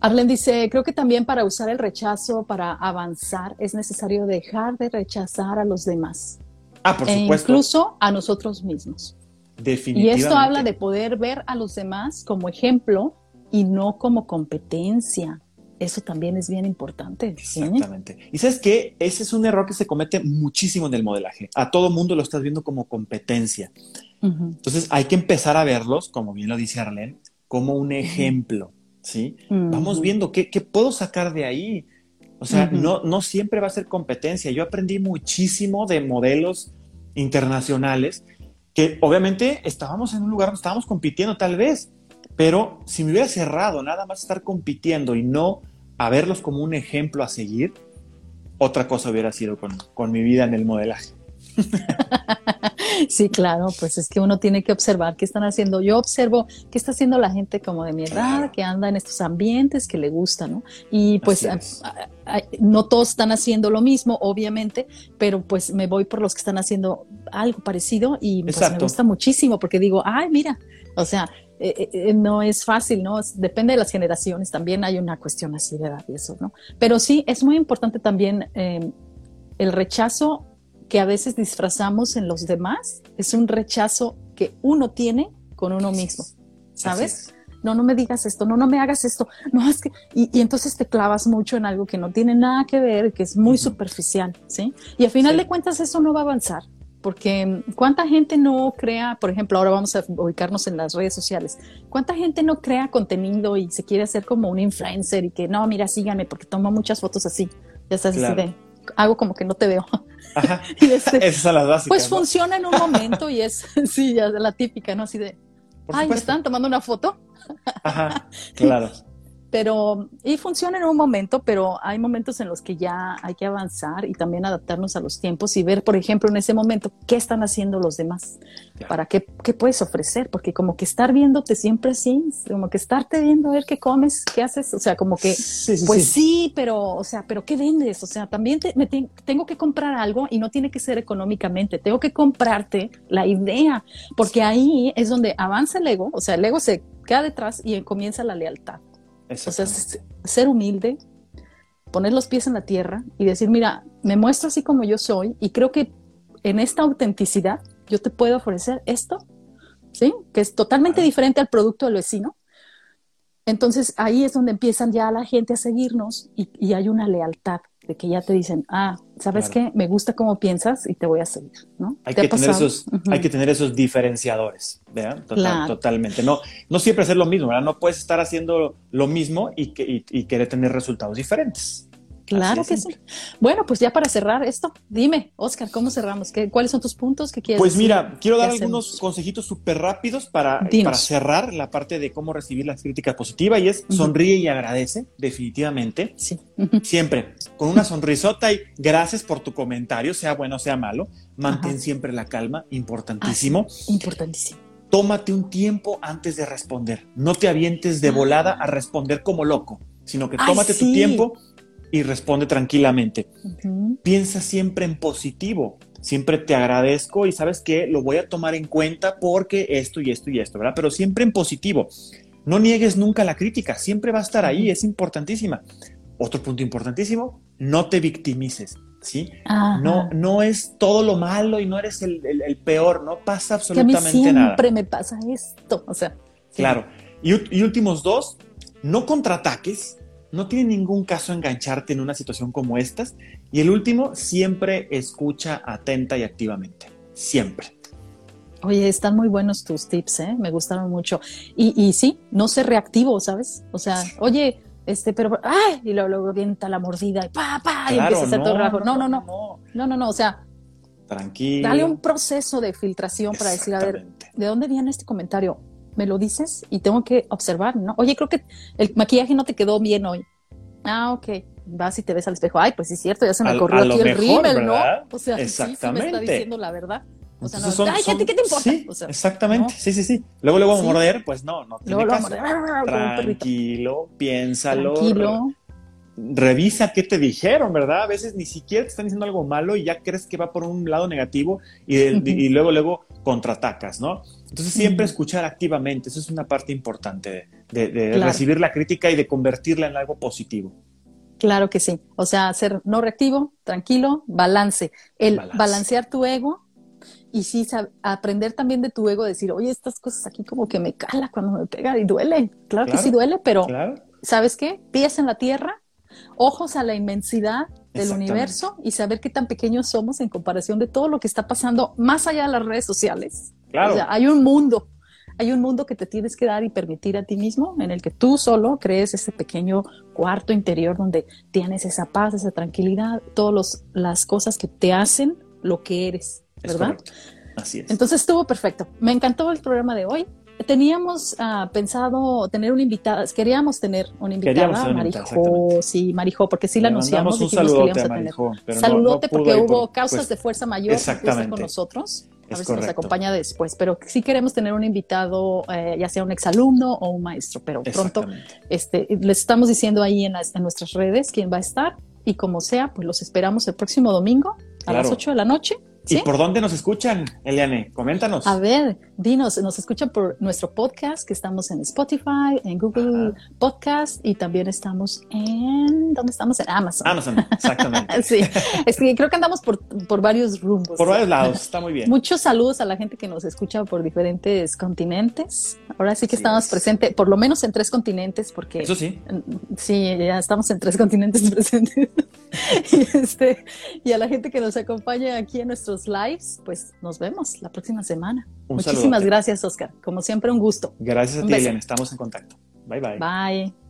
Arlen dice, creo que también para usar el rechazo, para avanzar, es necesario dejar de rechazar a los demás. Ah, por e supuesto. Incluso a nosotros mismos. Definitivamente. Y esto habla de poder ver a los demás como ejemplo y no como competencia. Eso también es bien importante. Exactamente. Y sabes qué? Ese es un error que se comete muchísimo en el modelaje. A todo mundo lo estás viendo como competencia. Entonces hay que empezar a verlos, como bien lo dice Arlene, como un ejemplo. ¿sí? Vamos viendo qué, puedo sacar de ahí. O sea, no, no siempre va a ser competencia. Yo aprendí muchísimo de modelos internacionales que obviamente estábamos en un lugar donde estábamos compitiendo tal vez, pero si me hubiera cerrado nada más estar compitiendo y no a verlos como un ejemplo a seguir, otra cosa hubiera sido con, mi vida en el modelaje. Sí, claro, pues es que uno tiene que observar qué están haciendo. Yo observo qué está haciendo la gente como de mi edad, que anda en estos ambientes, que le gusta, ¿no? Y pues no todos están haciendo lo mismo, obviamente, pero pues me voy por los que están haciendo algo parecido y pues me gusta muchísimo porque digo, ay, mira, o sea, eh, eh, eh, no es fácil, ¿no? Depende de las generaciones, también hay una cuestión así de edad y eso, ¿no? Pero sí, es muy importante también em, el rechazo que a veces disfrazamos en los demás, es un rechazo que uno tiene con uno mismo, ¿sabes? No, no me digas esto, no, no me hagas esto, no, es que, y, entonces te clavas mucho en algo que no tiene nada que ver, que es muy superficial, ¿sí? Y al final de cuentas eso no va a avanzar, porque mm, cuánta gente no crea, por ejemplo, ahora vamos a ubicarnos en las redes sociales, cuánta gente no crea contenido y se quiere hacer como un influencer y que no, mira, síganme porque tomo muchas fotos así, ya sabes, de, hago como que no te veo. [laughs] Ajá. [laughs] Esas son las básicas. Pues funciona en un [laughs] momento y es, sí, ya la típica, ¿no? Así de, ay, ¿me están tomando una foto? Ajá, claro. Pero, y funciona en un momento, pero hay momentos en los que ya hay que avanzar y también adaptarnos a los tiempos y ver, por ejemplo, en ese momento, qué están haciendo los demás, para qué, qué puedes ofrecer, porque como que estar viéndote siempre así, como que estarte viendo a ver qué comes, qué haces, o sea, como que, pues sí. pero, o sea, pero ¿qué vendes? O sea, también me tengo que comprar algo y no tiene que ser económicamente, tengo que comprarte la idea, porque ahí es donde avanza el ego, o sea, el ego se queda detrás y comienza la lealtad. O sea, ser humilde, poner los pies en la tierra y decir, mira, me muestro así como yo soy y creo que en esta autenticidad yo te puedo ofrecer esto, ¿sí? Que es totalmente diferente al producto del vecino. Entonces ahí es donde empiezan ya la gente a seguirnos y hay una lealtad de que ya te dicen, ah, ¿sabes qué? Me gusta cómo piensas y te voy a seguir, ¿no? Hay, que tener, esos, hay que tener esos diferenciadores, ¿verdad? Totalmente. No, no siempre hacer lo mismo, ¿verdad? No puedes estar haciendo lo mismo y, que, y querer tener resultados diferentes. Claro que sí. Bueno, pues ya para cerrar esto, dime, Oscar, ¿cómo cerramos? ¿Qué, ¿Cuáles son tus puntos que quieres Pues mira, quiero dar algunos consejitos súper rápidos para, para cerrar la parte de cómo recibir la crítica positiva y es sonríe y agradece, definitivamente. Sí. Siempre, con una sonrisota y gracias por tu comentario, sea bueno o sea malo. Mantén siempre la calma, importantísimo. Ah, importantísimo tómate un tiempo antes de responder. No te avientes de volada a responder como loco, sino que tómate tu tiempo y responde tranquilamente. Piensa siempre en positivo. Siempre te agradezco y sabes que lo voy a tomar en cuenta porque esto y esto y esto, ¿verdad? Pero siempre en positivo. No niegues nunca la crítica, siempre va a estar ahí, es importantísima. Otro punto importantísimo, no te victimices, ¿sí? No, no es todo lo malo y no eres el, peor, no pasa absolutamente nada. Siempre me pasa esto, o sea. Claro. Y, y últimos dos, no contraataques, no tiene ningún caso engancharte en una situación como estas. Y el último, siempre escucha atenta y activamente. Siempre. Oye, están muy buenos tus tips, ¿eh? Me gustaron mucho. Y, y sí, no ser reactivo, ¿sabes? O sea, oye, este, pero, ¡ay! Y luego, luego vienta la mordida y pa, pa, y empieza a hacer todo rajo. No, no, no, no, no, no, no, o sea. Tranquilo. Dale un proceso de filtración para decir, a ver, ¿de dónde viene este comentario? Me lo dices y tengo que observar, ¿no? Oye, creo que el maquillaje no te quedó bien hoy. Ah, ok. Vas y te ves al espejo. Ay, pues sí es cierto, ya se me corrió aquí el rímel, ¿no? O sea, Exactamente. sí, me está diciendo la verdad. O sea, no, ay, gente, ¿qué te importa? Sí, exactamente, sí, sí, sí. Luego le voy a morder, pues no, no tiene luego caso. Tranquilo, piénsalo. Tranquilo. Revisa qué te dijeron, ¿verdad? A veces ni siquiera te están diciendo algo malo y ya crees que va por un lado negativo y, y luego, luego contraatacas, ¿no? Entonces siempre escuchar activamente, eso es una parte importante de, recibir la crítica y de convertirla en algo positivo. Claro que sí, o sea, ser no reactivo, tranquilo, balance, el balancear tu ego y sí aprender también de tu ego, decir, oye, estas cosas aquí como que me cala cuando me pega y duele, claro, que sí duele, pero ¿sabes qué? Pies en la tierra, ojos a la inmensidad del universo y saber qué tan pequeños somos en comparación de todo lo que está pasando más allá de las redes sociales. Claro. O sea, hay un mundo, hay un mundo que te tienes que dar y permitir a ti mismo, en el que tú solo crees ese pequeño cuarto interior donde tienes esa paz, esa tranquilidad, todas las cosas que te hacen lo que eres, ¿verdad? Así es. Entonces estuvo perfecto. Me encantó el programa de hoy teníamos uh, pensado tener una invitada, queríamos tener una invitada, Marijo, sí, Marijo, porque sí la anunciamos, un saludote a, tener. Saludote porque hubo causas de fuerza mayor con nosotros. A ver si nos acompaña después, pero sí queremos tener un invitado, eh, ya sea un exalumno o un maestro, pero pronto este, les estamos diciendo ahí en, en, nuestras redes quién va a estar y como sea, pues los esperamos el próximo domingo a las 8 de la noche ¿Y por dónde nos escuchan, Eliane? Coméntanos. A ver, dinos, nos escuchan por nuestro podcast, que estamos en Spotify, en Google Podcast y también estamos en. ¿Dónde estamos? En Amazon. Amazon, exactamente. [laughs] sí, es que creo que andamos por, por varios rumbos. Por varios lados, está muy bien. Muchos saludos a la gente que nos escucha por diferentes continentes. Ahora sí que estamos presentes, por lo menos en tres continentes, porque. Eso sí. Sí, ya estamos en tres continentes [laughs] presentes. y, este, y a la gente que nos acompaña aquí en nuestro lives, pues nos vemos la próxima semana. Muchísimas gracias, Oscar. Como siempre, un gusto. Gracias a ti, Estamos en contacto. Bye, bye. Bye.